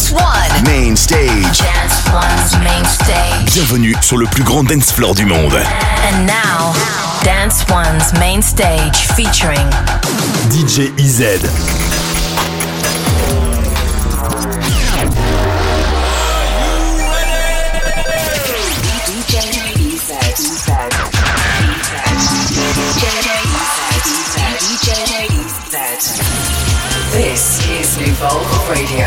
Dance One. Main stage. Dance One's main stage. Bienvenue sur le plus grand dance floor du monde. And now, Dance One's main stage featuring DJ EZ. This is Evolve Radio,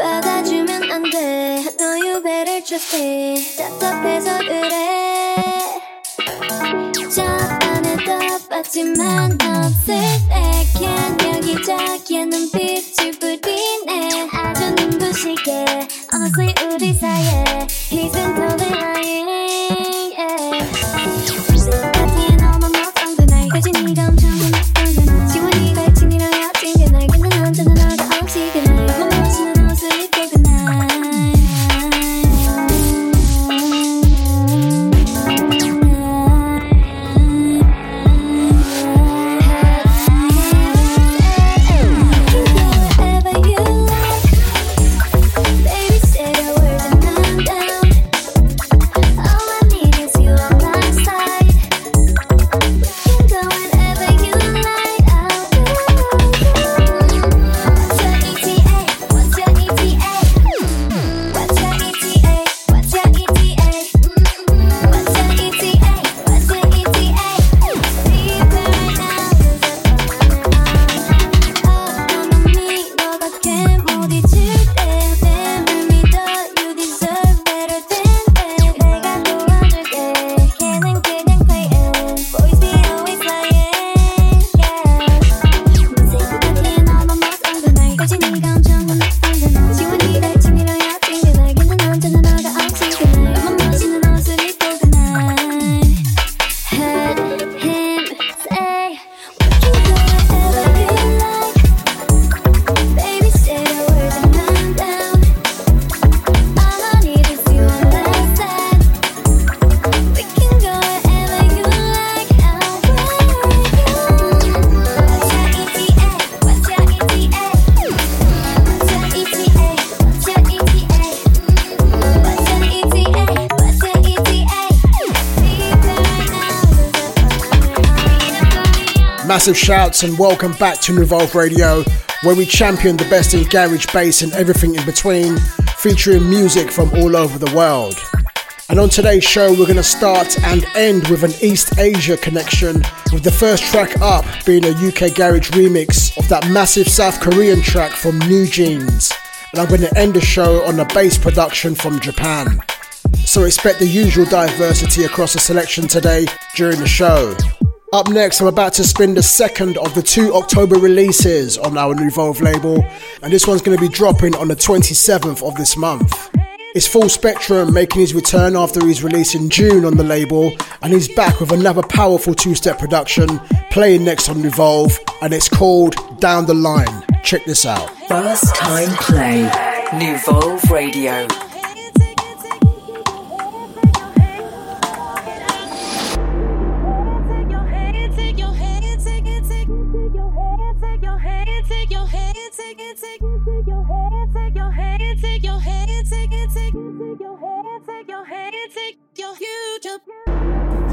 받아주면 안 돼. No you better trust me 답답해서 그래. 저 안에도 빠지만 없을 때캔 여기저기에 눈빛을 뿌리네. 아주 눈부시게. Honestly 우리 사이에 He's been totally lying Massive shouts and welcome back to Revolve Radio, where we champion the best in garage bass and everything in between, featuring music from all over the world. And on today's show, we're going to start and end with an East Asia connection, with the first track up being a UK garage remix of that massive South Korean track from NewJeans. And I'm going to end the show on a bass production from Japan. So expect the usual diversity across the selection today during the show. Up next, I'm about to spin the second of the two October releases on our new Revolve label, and this one's going to be dropping on the 27th of this month. It's Full Spectrum making his return after his release in June on the label, and he's back with another powerful two step production playing next on Revolve, and it's called Down the Line. Check this out. First time play, Nuvolve Radio.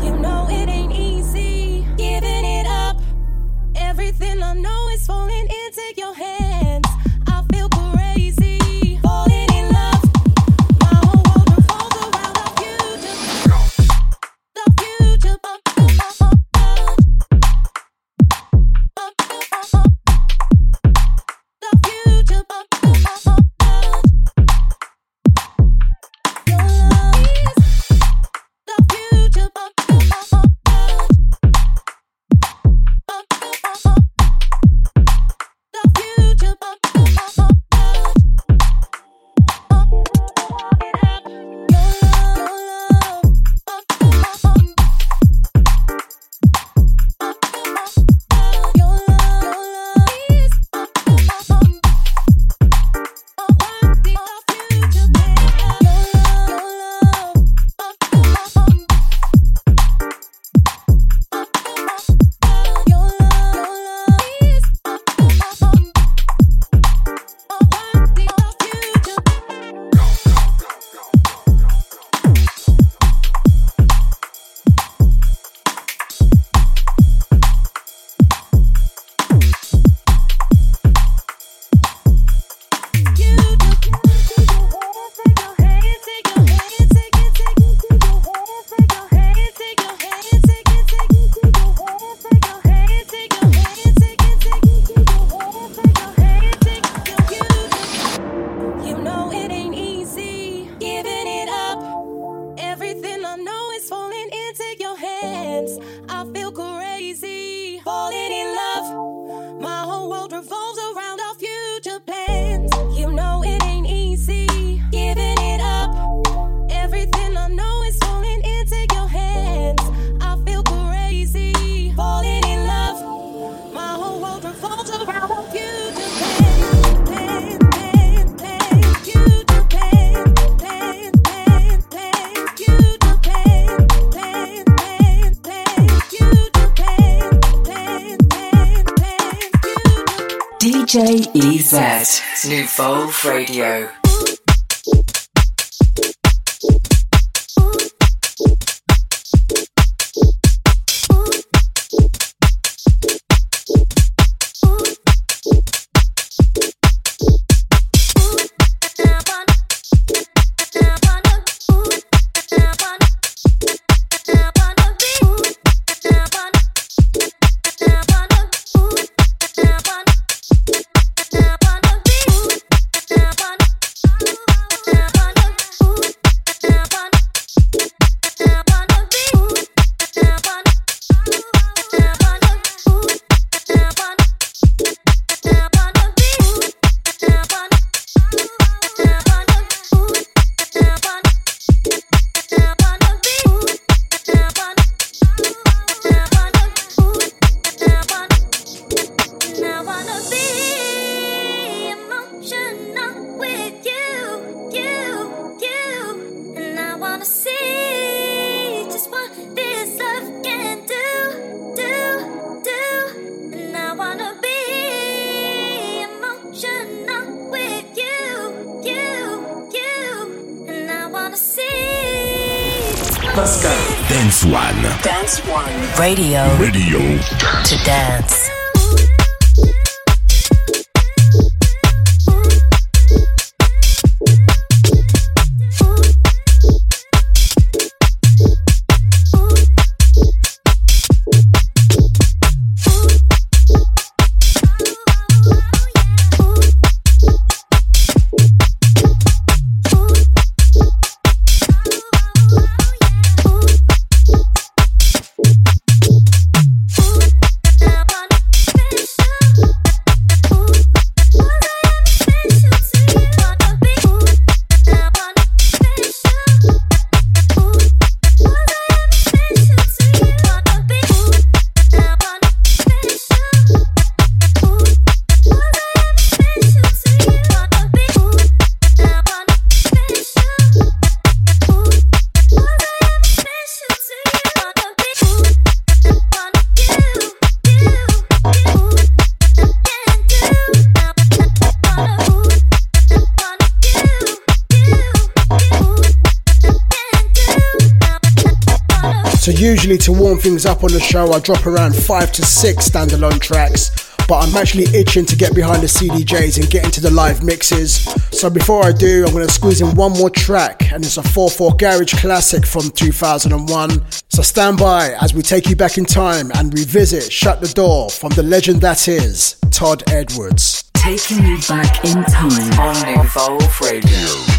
You know it ain't easy giving it up. Everything I know is falling into your hands. Radio. Radio. Radio. To dance. Things up on the show, I drop around five to six standalone tracks. But I'm actually itching to get behind the CDJs and get into the live mixes. So before I do, I'm going to squeeze in one more track, and it's a 4-4 Garage Classic from 2001. So stand by as we take you back in time and revisit Shut the Door from the legend that is Todd Edwards. Taking you back in time on Nouveau Radio.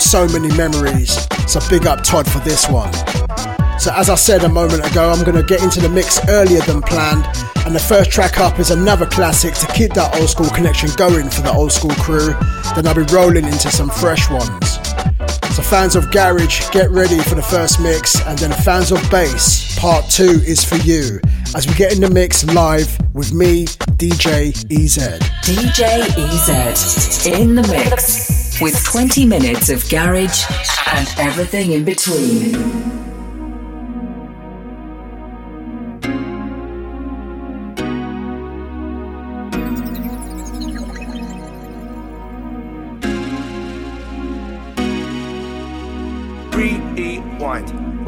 So many memories. So big up Todd for this one. So as I said a moment ago, I'm gonna get into the mix earlier than planned, and the first track up is another classic to keep that old school connection going for the old school crew. Then I'll be rolling into some fresh ones. So fans of garage, get ready for the first mix, and then fans of bass, part two is for you as we get in the mix live with me, DJ EZ. DJ EZ in the mix with 20 minutes of garage and everything in between.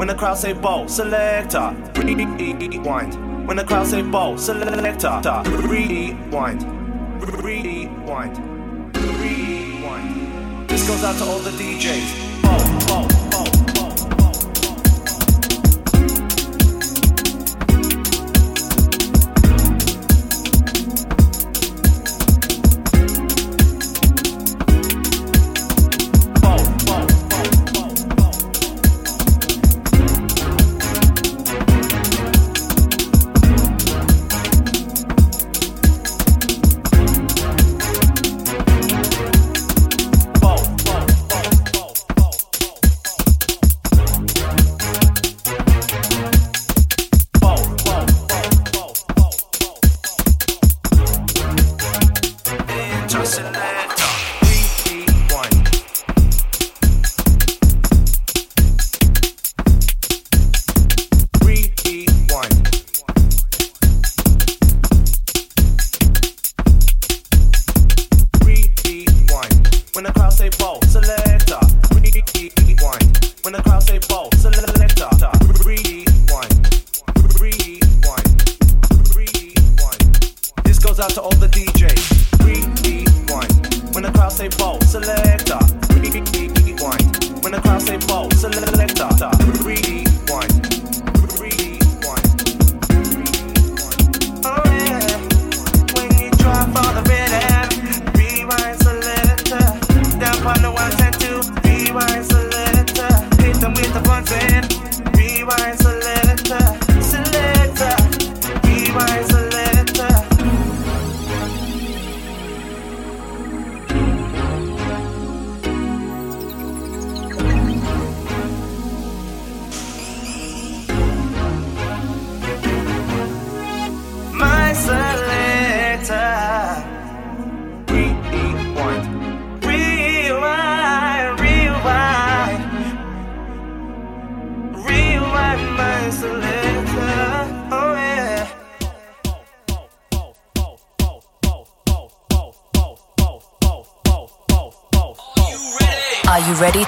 When the crowd say ball, selector, rewind. When the crowd say ball, selector. Rewind. Out to all the DJs.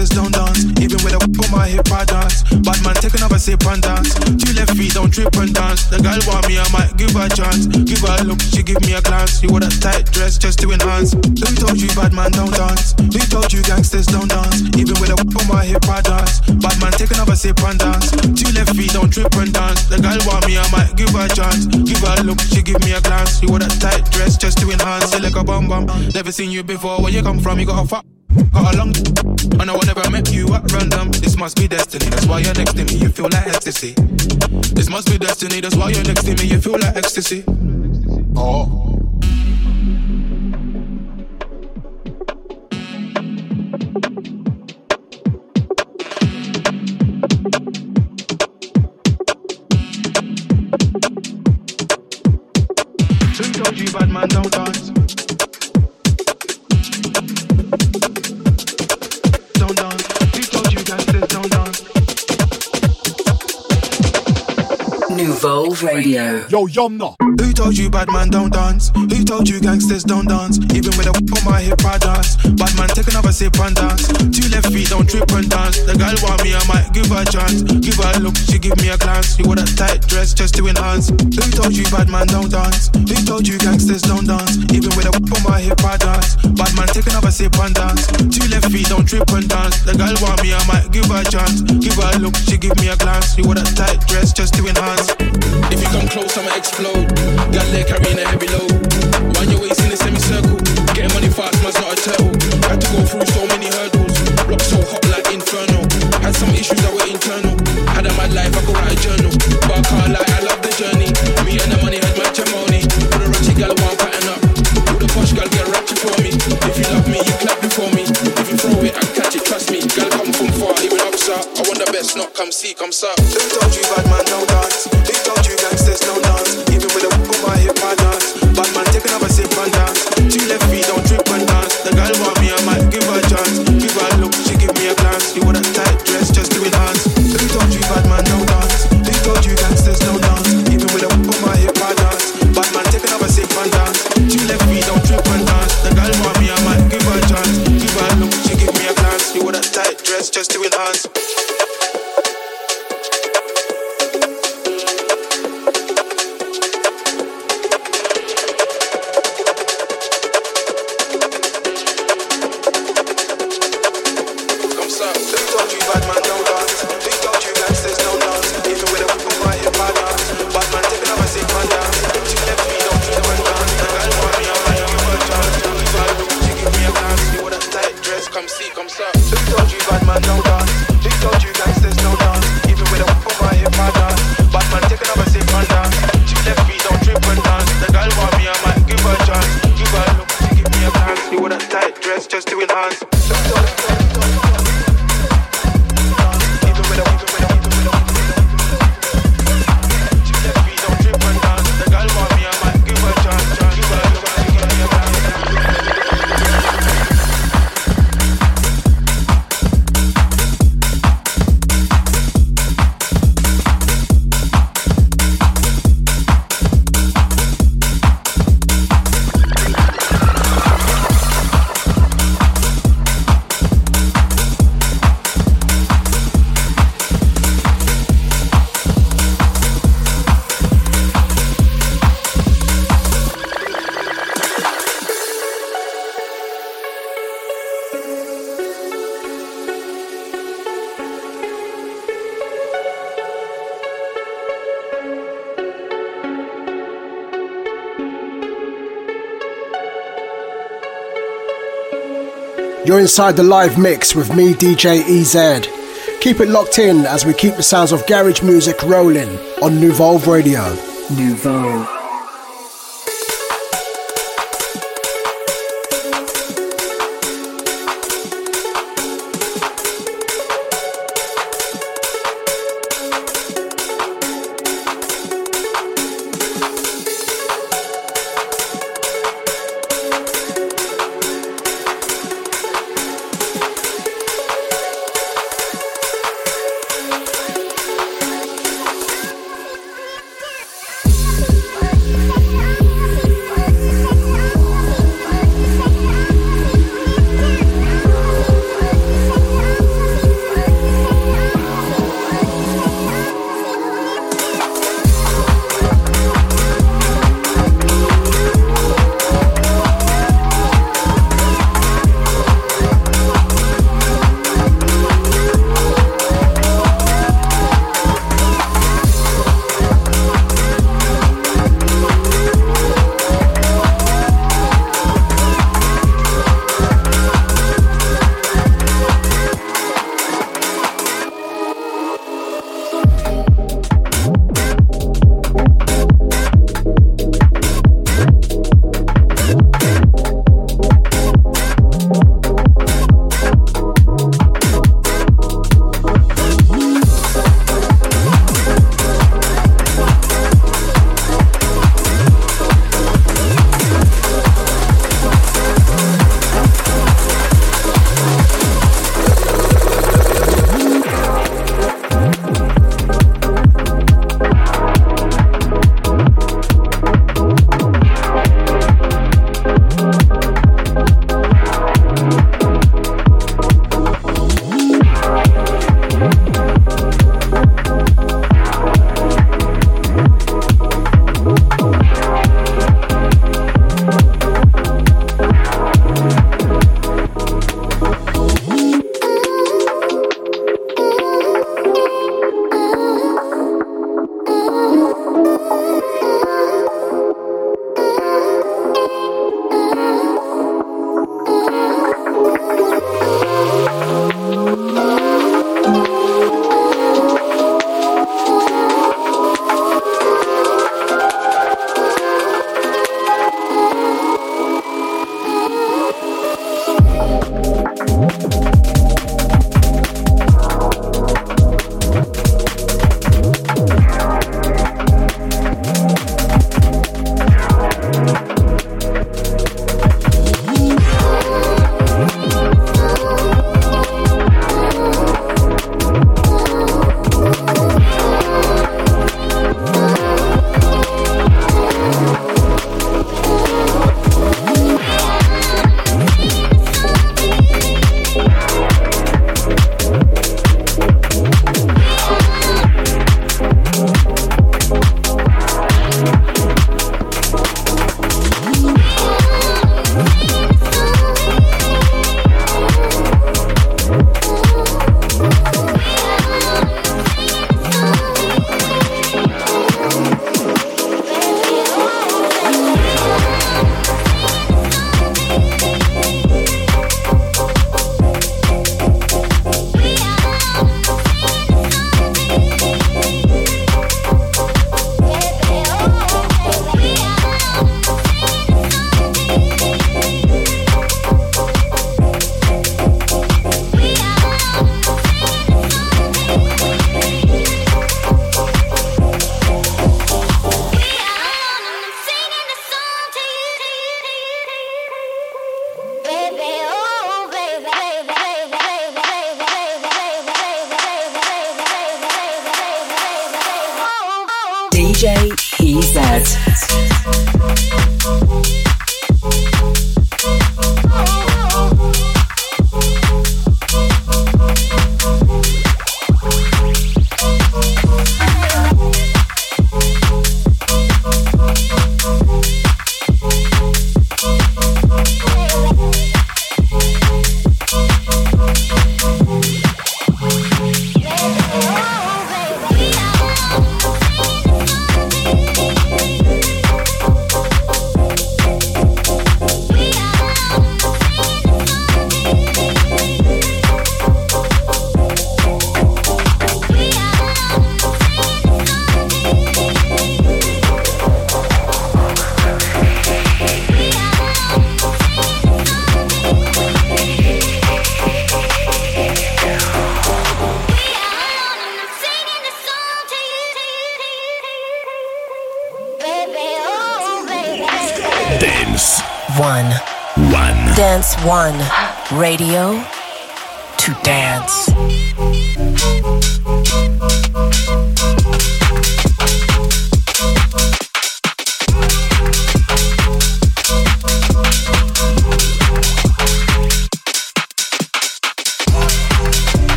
Gangsters don't dance? Even with a on my hip I dance. Bad man take another sip and dance. Two left feet don't trip and dance. The girl want me I might give her a chance. Give her a look, she give me a glance. You wore that tight dress just to enhance. Who told you bad man don't dance? Who told you gangsters don't dance? Even with a on my hip I dance. Bad man take another sip and dance. Two left feet don't trip and dance. The girl want me I might give her a chance. Give her a look, she give me a glance. You wore that tight dress just to enhance. You like a bum bum. Never seen you before. Where you come from? You got a fuck. Got a long I know I met you at random. This must be destiny, that's why you're next to me. You feel like ecstasy. This must be destiny, that's why you're next to me. You feel like ecstasy. Oh. Bad man don't dance? Nouveau Radio. Yo, yum no. Who told you bad man don't dance? Who told you gangsters don't dance? Even with a whip on my hip I dance. Bad man take another sip and dance. Two left feet don't trip and dance. The girl want me I might give her a chance. Give her a look, she give me a glance. You wore that tight dress just to enhance. Who told you bad man don't dance? Who told you gangsters don't dance? Even with a whip on my hip I dance. Bad man take another sip and dance. Two left feet don't trip and dance. The girl want me I might give her a chance. Give her a look, she give me a glance. You wore that tight dress just to enhance. If you come close, I'ma explode. Got leg carrying a heavy load. Wind your waist in a semicircle. Getting money fast, man's not a turtle. Had to go through so many hurdles. Block so hot like inferno. Had some issues that were internal. Had a mad life, I could write a journal. But I can't lie, I love the journey. Me and the money had matrimony. With a ratchet gal, one pattern up. With a posh gal, get ratchet for me. If you love me, you clap before me. If you throw it, I catch it, trust me. Gal come from far, even up, sir. I want the best, not come see, come sir. Told you bad man don't dance? Inside the live mix with me, DJ EZ. Keep it locked in as we keep the sounds of garage music rolling on Nouveau Radio. Nouveau.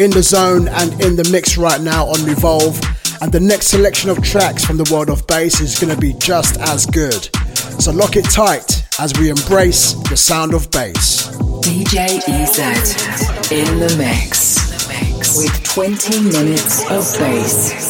in the zone and in the mix right now on Revolve. And the next selection of tracks from the world of bass is going to be just as good. So lock it tight as we embrace the sound of bass. DJ EZ in the mix with 20 minutes of bass.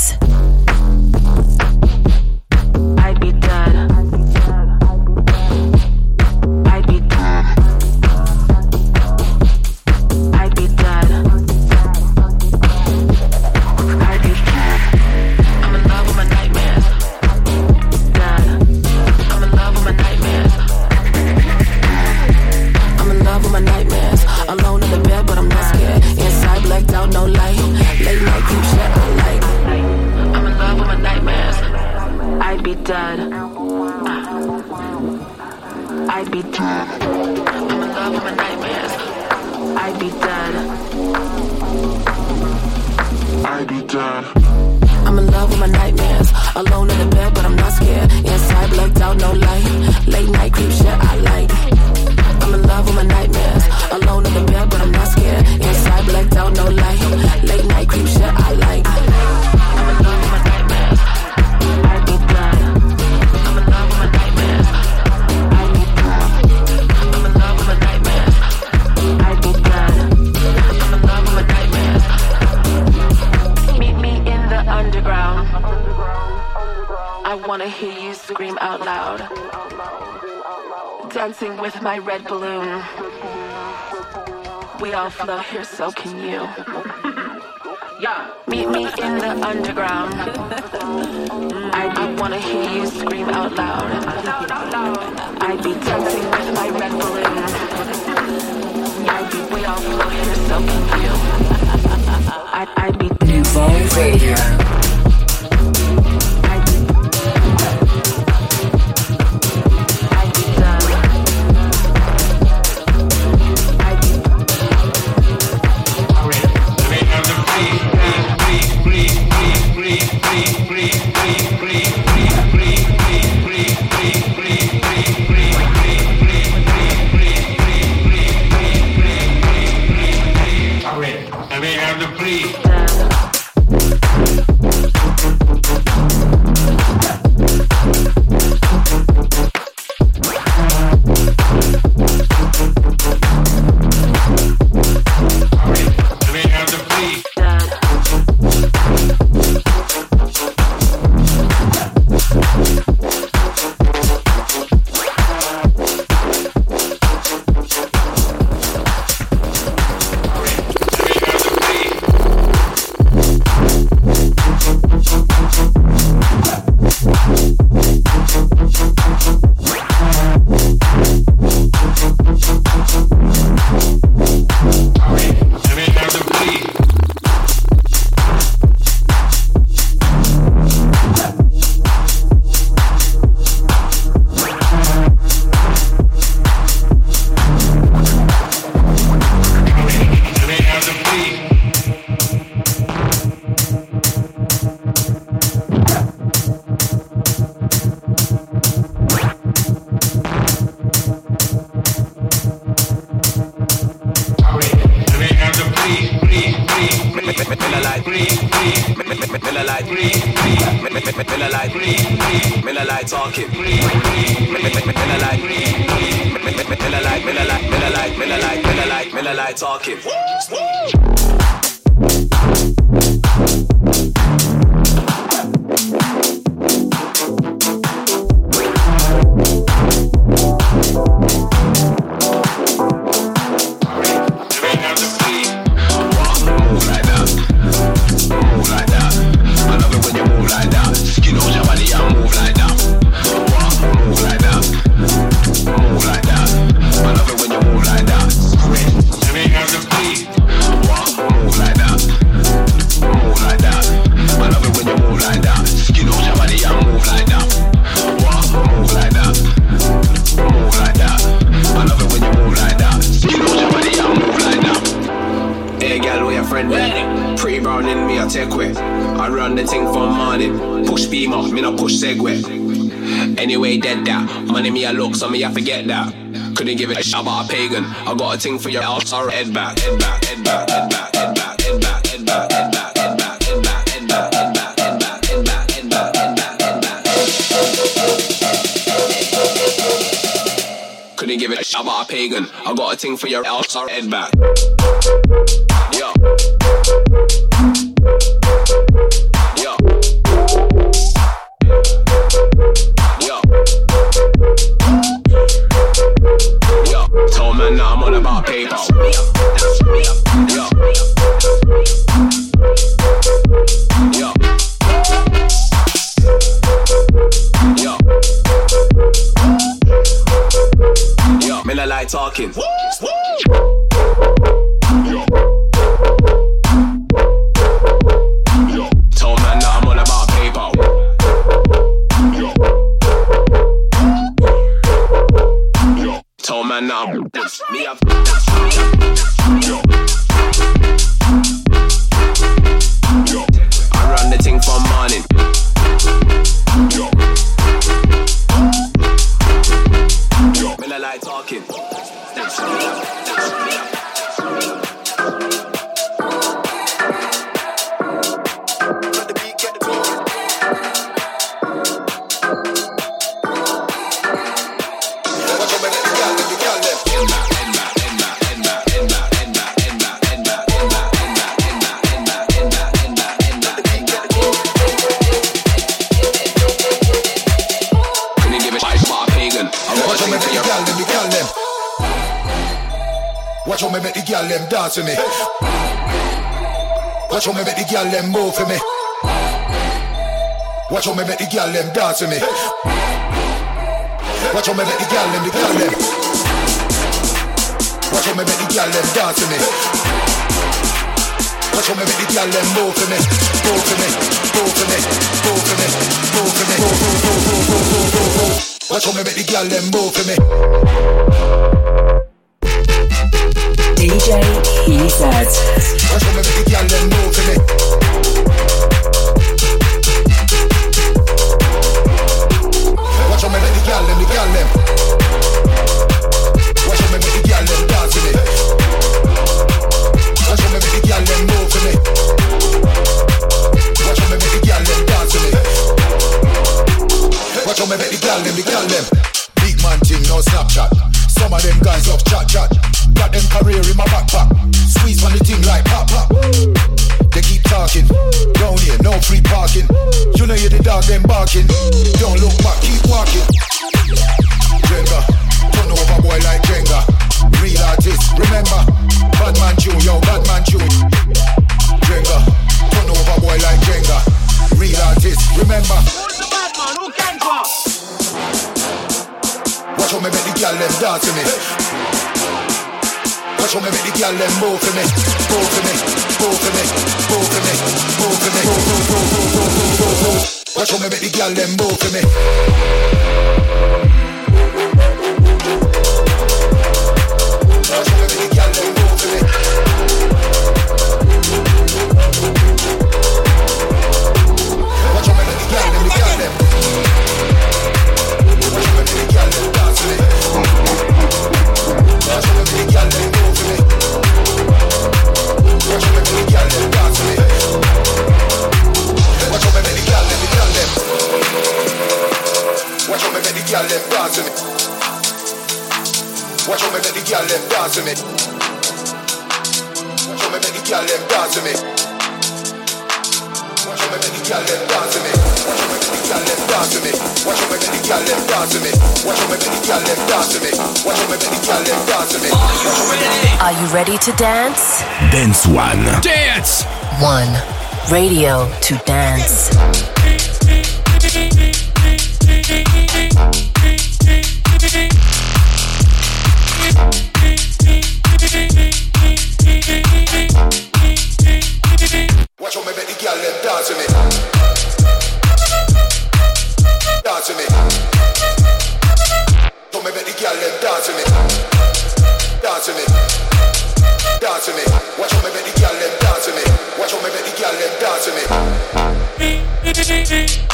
I'm a pagan. I got a thing for your ass. Sorry, head back, head back, head back, head back, head back, End back, head back, back, back, back, back, back, back, back, back, back, back. Couldn't give it. I'm a pagan. I got a thing for your ass. Sorry, head back. How me make the girl them dance with me. Watch how me make the girl them, the girl them. Watch how me make the girl them dance with me. Watch how me make the girl them move for me, move for me, move for me, move for me, move for me, move, move, move, move, move, move, move, move. Watch how me make the girl them move for me. DJ EZ. Watch how me make the girl them move for me. Watch how me make the girl them move for me. Watch how me make the girl them dance with me. Watch how me make the girl them, the girl them. Big man thing, no Snapchat. Some of them guys off chat chat. Got them career in my backpack. Squeeze on the thing like pop pop. They keep talking. Down here, no free parking. You know you're the dog, them barking. Don't look back, keep walking. Jenga, turn over boy like Jenga real artist. Remember. Jenga, turn over boy like Jenga. Real artist, remember. Who's the? Who can? Watch how me make the girl them dance to me. Watch how me make the girl them move for me, move for me, move for me, move for me, move for me, move, move, move, move, move, move. Watch how me make the girl them move for me. Girl them dance to me. Watch how me make the girl them dance to me. Watch how me make the girl them dance to me. Watch me make the girl them dance to me. Watch me make the girl them dance to me. Watch me make the girl them dance to me. Watch me make the girl them dance to me. Are you ready to dance? Dance One. Dance! One. Radio to dance. Dance to me. Dance to me. Me make the girl me. Me. Me. Watch make the girl me. Watch make the girl me.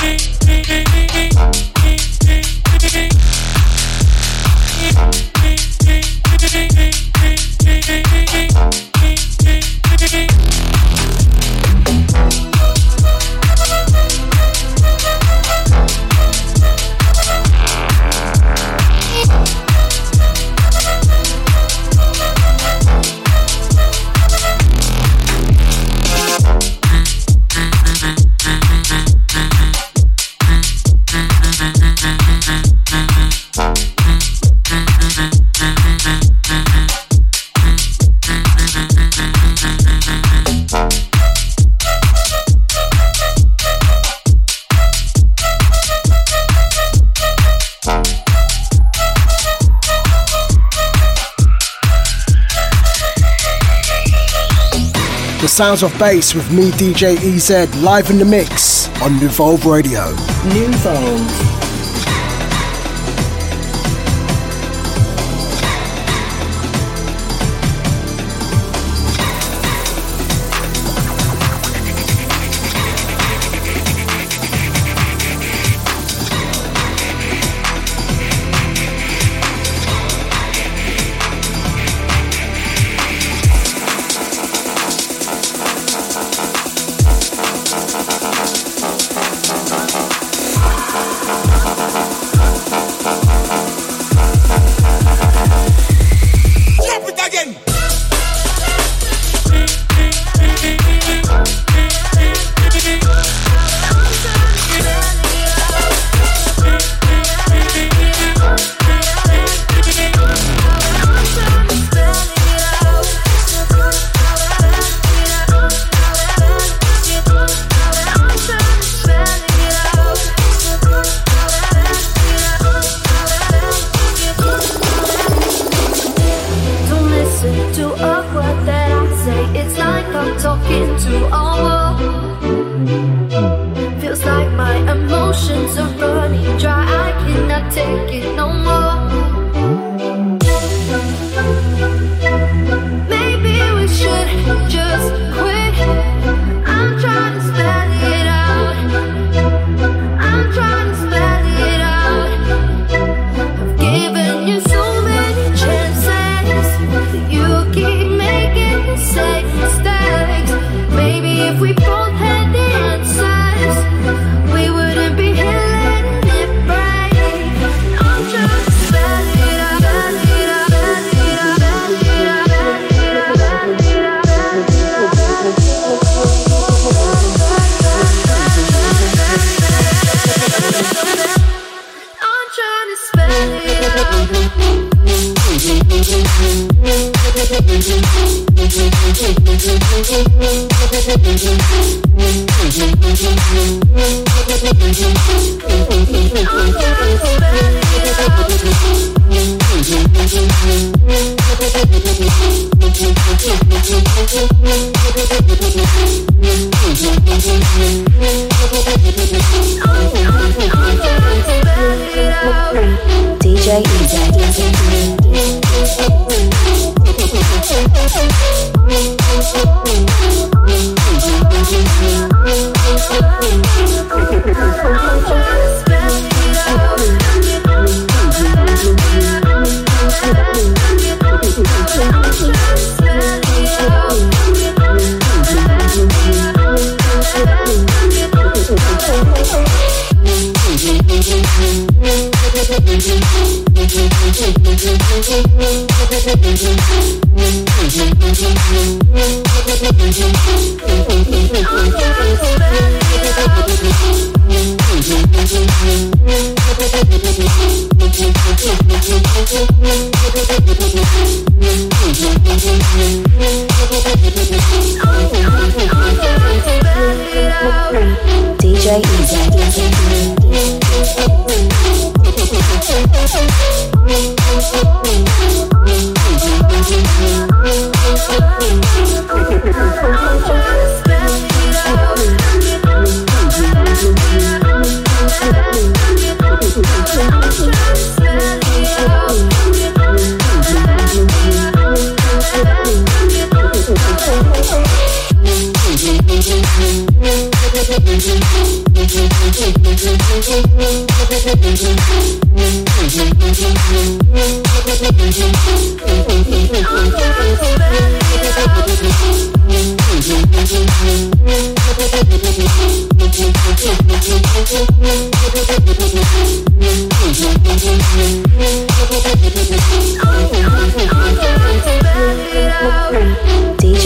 Sounds of bass with me, DJ EZ, live in the mix on Nuvolve Radio. Nuvolve. Watch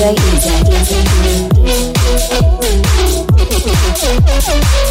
DJ Don't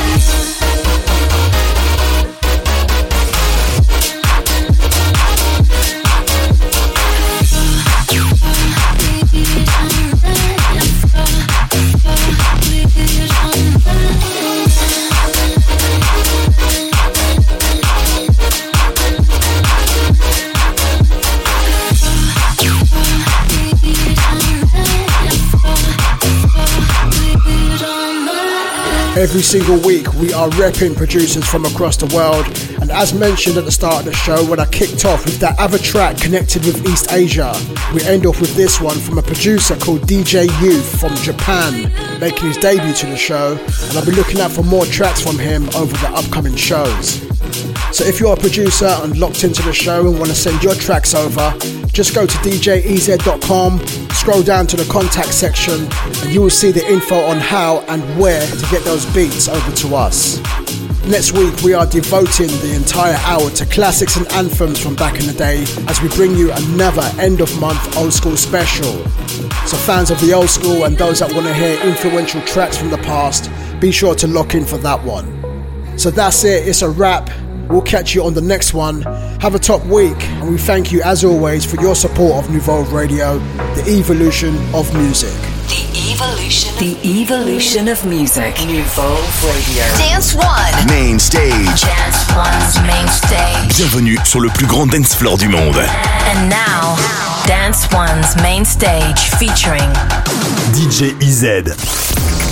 Every single week, we are repping producers from across the world. And as mentioned at the start of the show, when I kicked off with that other track connected with East Asia, we end off with this one from a producer called DJ Youth from Japan, making his debut to the show. And I'll be looking out for more tracks from him over the upcoming shows. So if you're a producer and locked into the show and want to send your tracks over, just go to djez.com, scroll down to the contact section, and you will see the info on how and where to get those beats over to us. Next week, we are devoting the entire hour to classics and anthems from back in the day as we bring you another end of month old school special. So, fans of the old school and those that want to hear influential tracks from the past, be sure to lock in for that one. So, that's it, it's a wrap. We'll catch you on the next one. Have a top week, and we thank you as always for your support of Nouveau Radio, the evolution of music. The evolution. The evolution of music. Nouveau Radio. Dance One. Main stage. Dance One's main stage. Bienvenue sur le plus grand dance floor du monde. And now, Dance One's main stage featuring DJ EZ.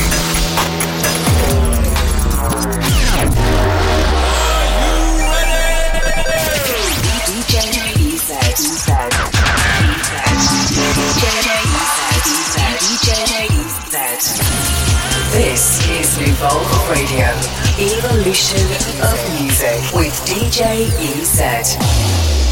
Evolve Radio, Evolution of Music with DJ EZ.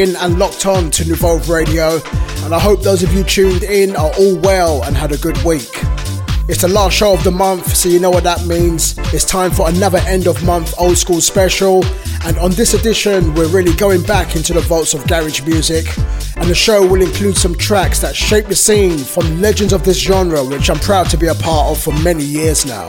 In and locked on to Nuvolve Radio, and I hope those of you tuned in are all well and had a good week. It's the last show of the month, so you know what that means. It's time for another end of month old school special. And on this edition, we're really going back into the vaults of garage music. And the show will include some tracks that shape the scene from legends of this genre, which I'm proud to be a part of for many years now.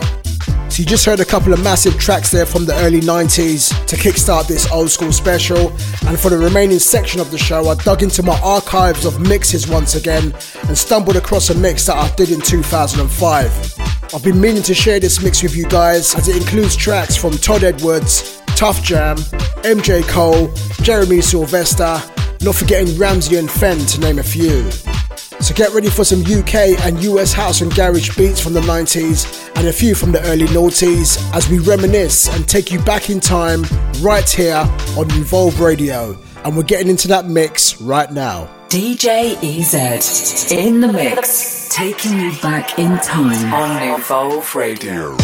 So you just heard a couple of massive tracks there from the early 90s to kickstart this old school special. And for the remaining section of the show, I dug into my archives of mixes once again and stumbled across a mix that I did in 2005. I've been meaning to share this mix with you guys as it includes tracks from Todd Edwards, Tuff Jam, MJ Cole, Jeremy Sylvester, not forgetting Ramsey and Fen to name a few. So get ready for some UK and US house and garage beats from the 90s and a few from the early noughties as we reminisce and take you back in time right here on Evolve Radio. And we're getting into that mix right now. DJ EZ in the mix, taking you back in time on Evolve Radio.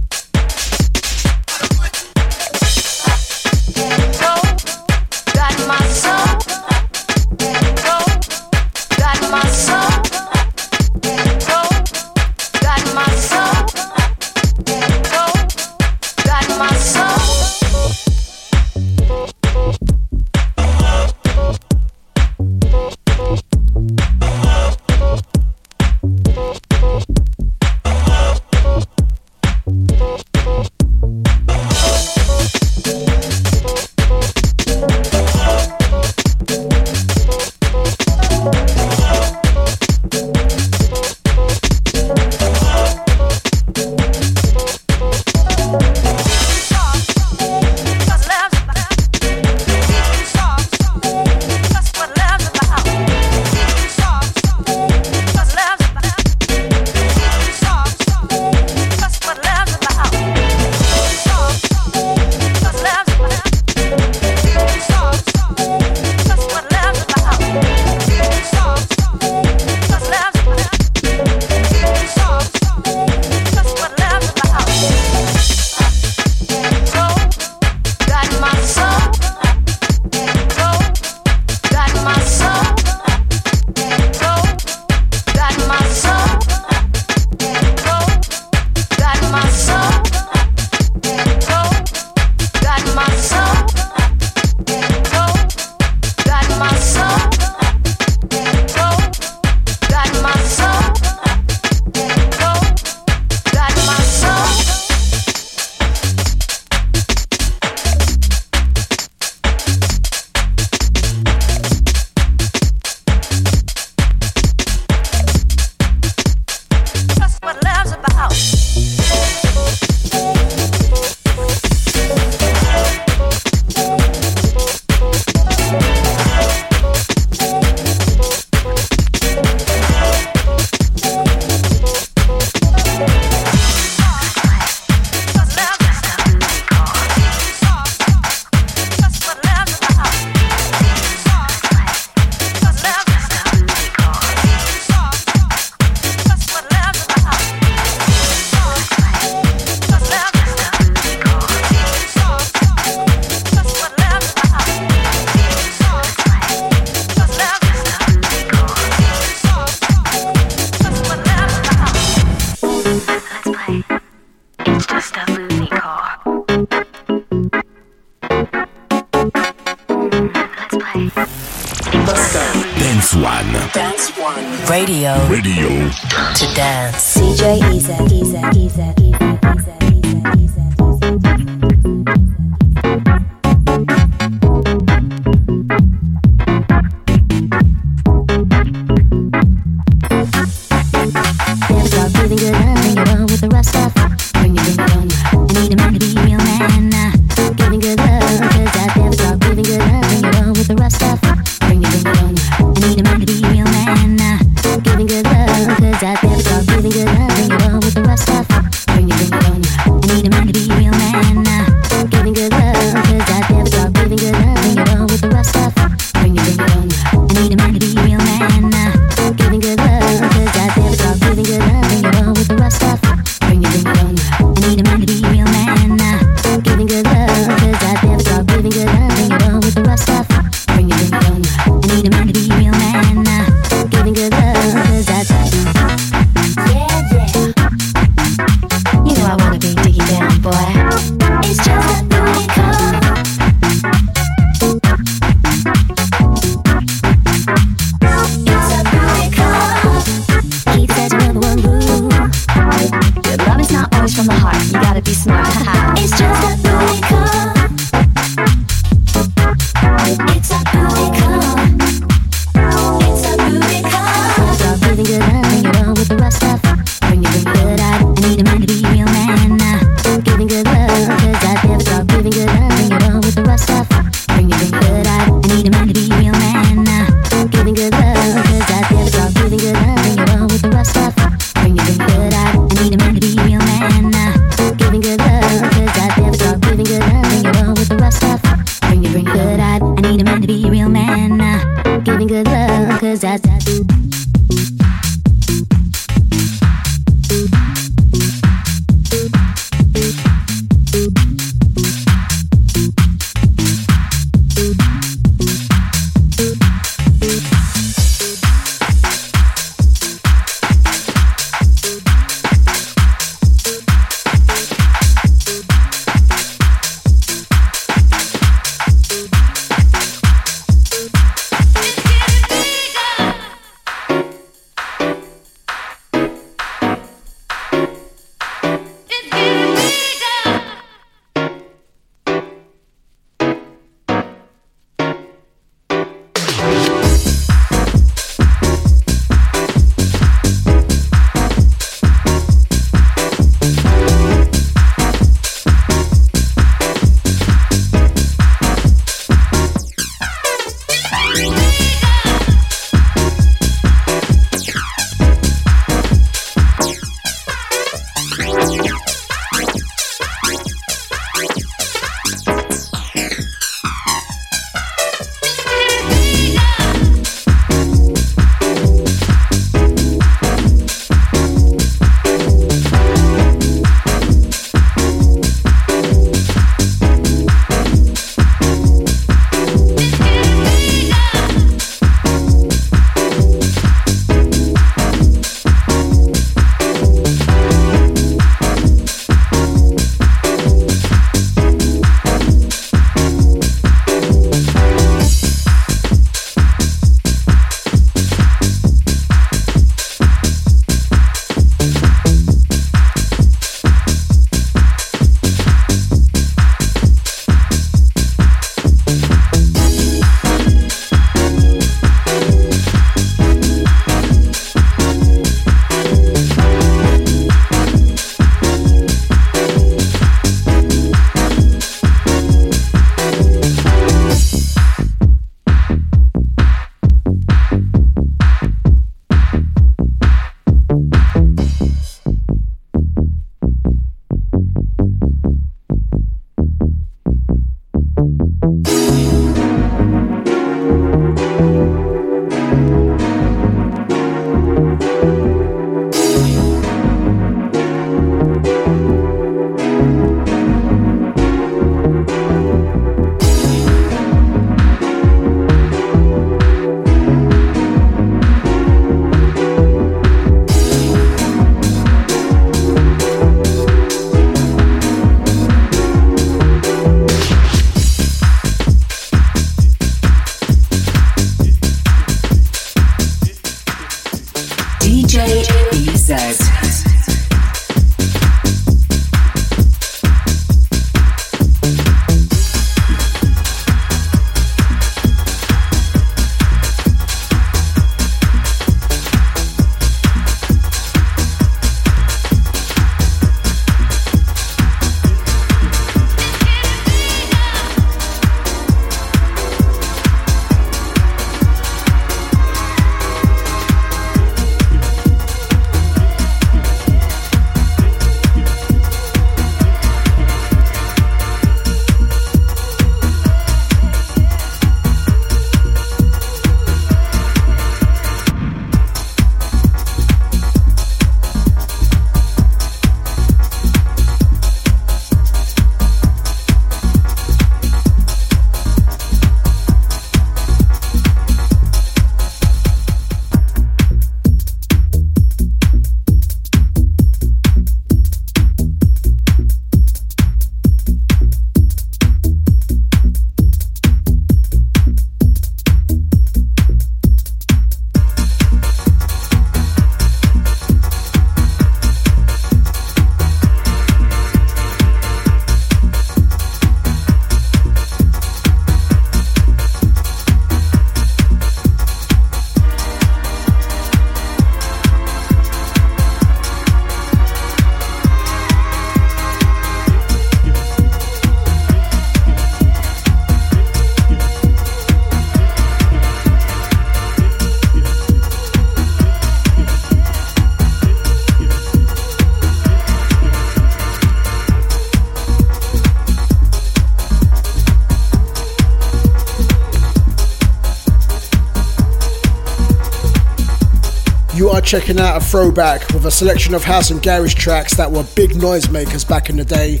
Checking out a throwback with a selection of house and garage tracks that were big noisemakers back in the day.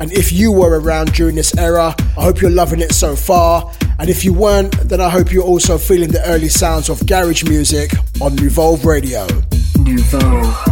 And if you were around during this era, I hope you're loving it so far. And if you weren't, then I hope you're also feeling the early sounds of garage music on Revolve Radio. Nouveau.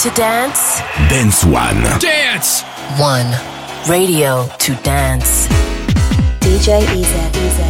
To dance? Dance One. Dance! One. Radio to dance. DJ EZ, EZ,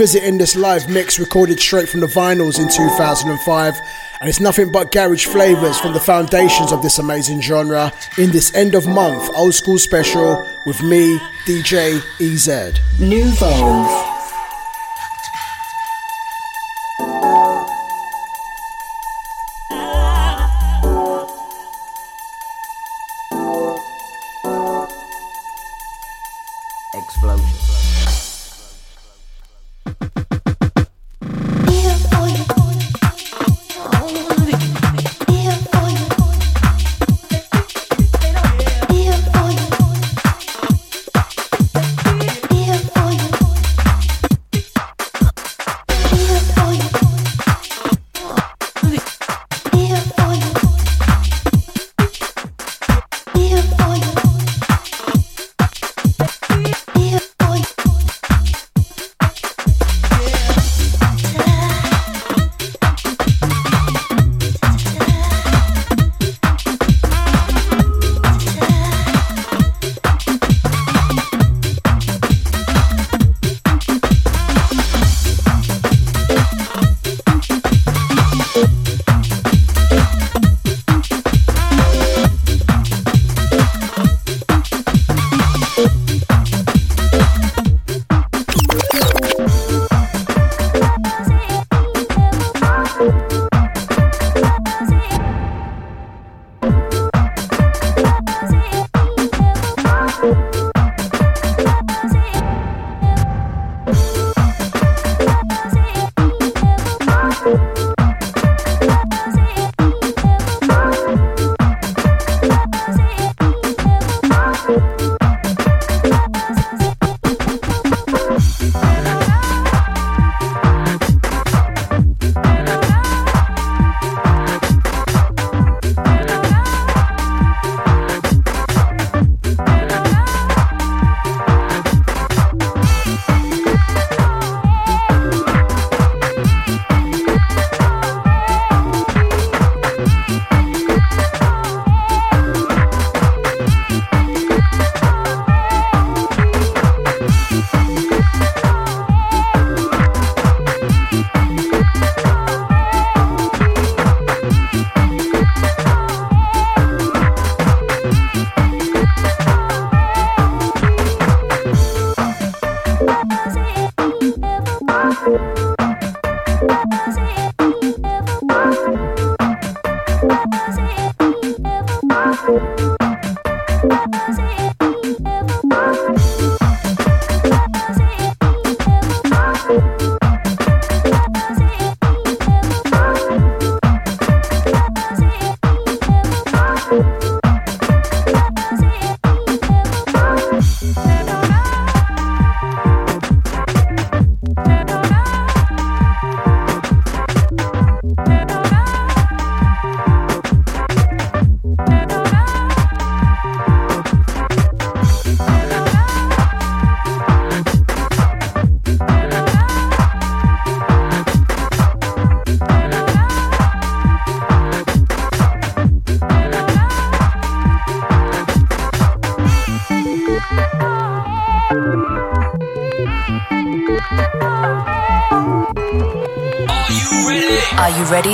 Revisiting this live mix recorded straight from the vinyls in 2005, and it's nothing but garage flavors from the foundations of this amazing genre in this end of month old school special with me, DJ EZ. New Volve.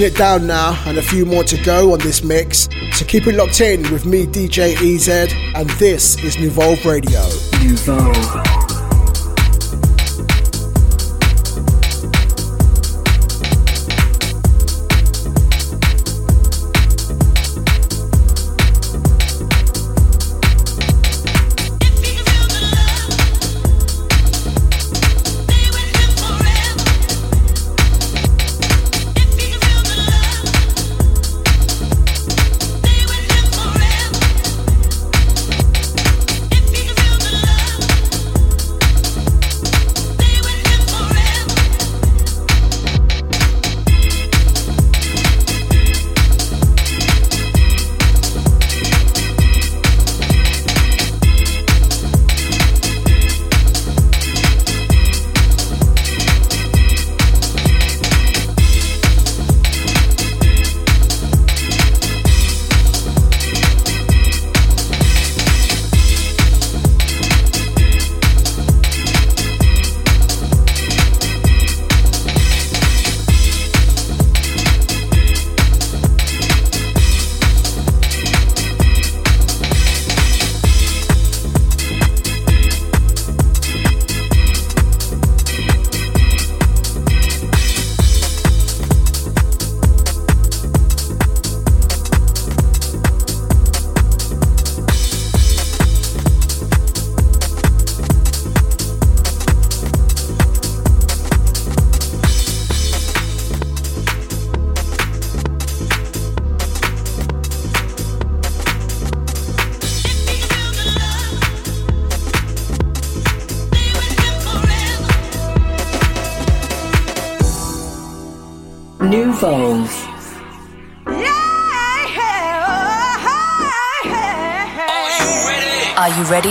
It down now, and a few more to go on this mix. So keep it locked in with me, DJ EZ, and this is Nuvolve Radio. Nuvolve.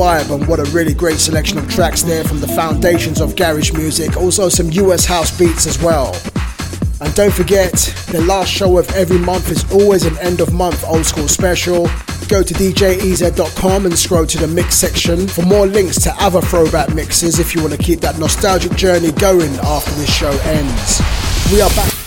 Vibe and what a really great selection of tracks there from the foundations of garage music. Also, some US house beats as well. And don't forget, the last show of every month is always an end of month old school special. Go to djez.com and scroll to the mix section for more links to other throwback mixes if you want to keep that nostalgic journey going after this show ends. We are back